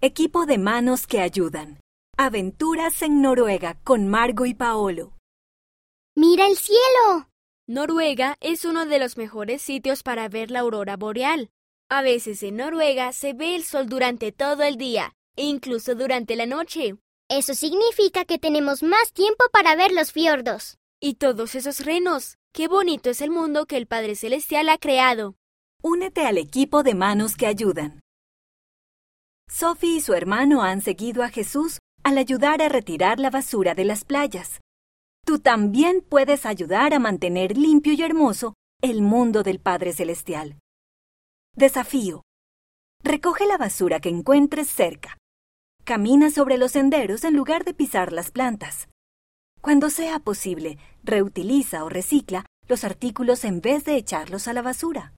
Equipo de manos que ayudan. Aventuras en Noruega con Margo y Paolo. ¡Mira el cielo! Noruega es uno de los mejores sitios para ver la aurora boreal. A veces en Noruega se ve el sol durante todo el día, e incluso durante la noche. Eso significa que tenemos más tiempo para ver los fiordos. Y todos esos renos. Qué bonito es el mundo que el Padre Celestial ha creado. Únete al equipo de manos que ayudan. Sophie y su hermano han seguido a Jesús al ayudar a retirar la basura de las playas. Tú también puedes ayudar a mantener limpio y hermoso el mundo del Padre Celestial. Desafío. Recoge la basura que encuentres cerca. Camina sobre los senderos en lugar de pisar las plantas. Cuando sea posible, reutiliza o recicla los artículos en vez de echarlos a la basura.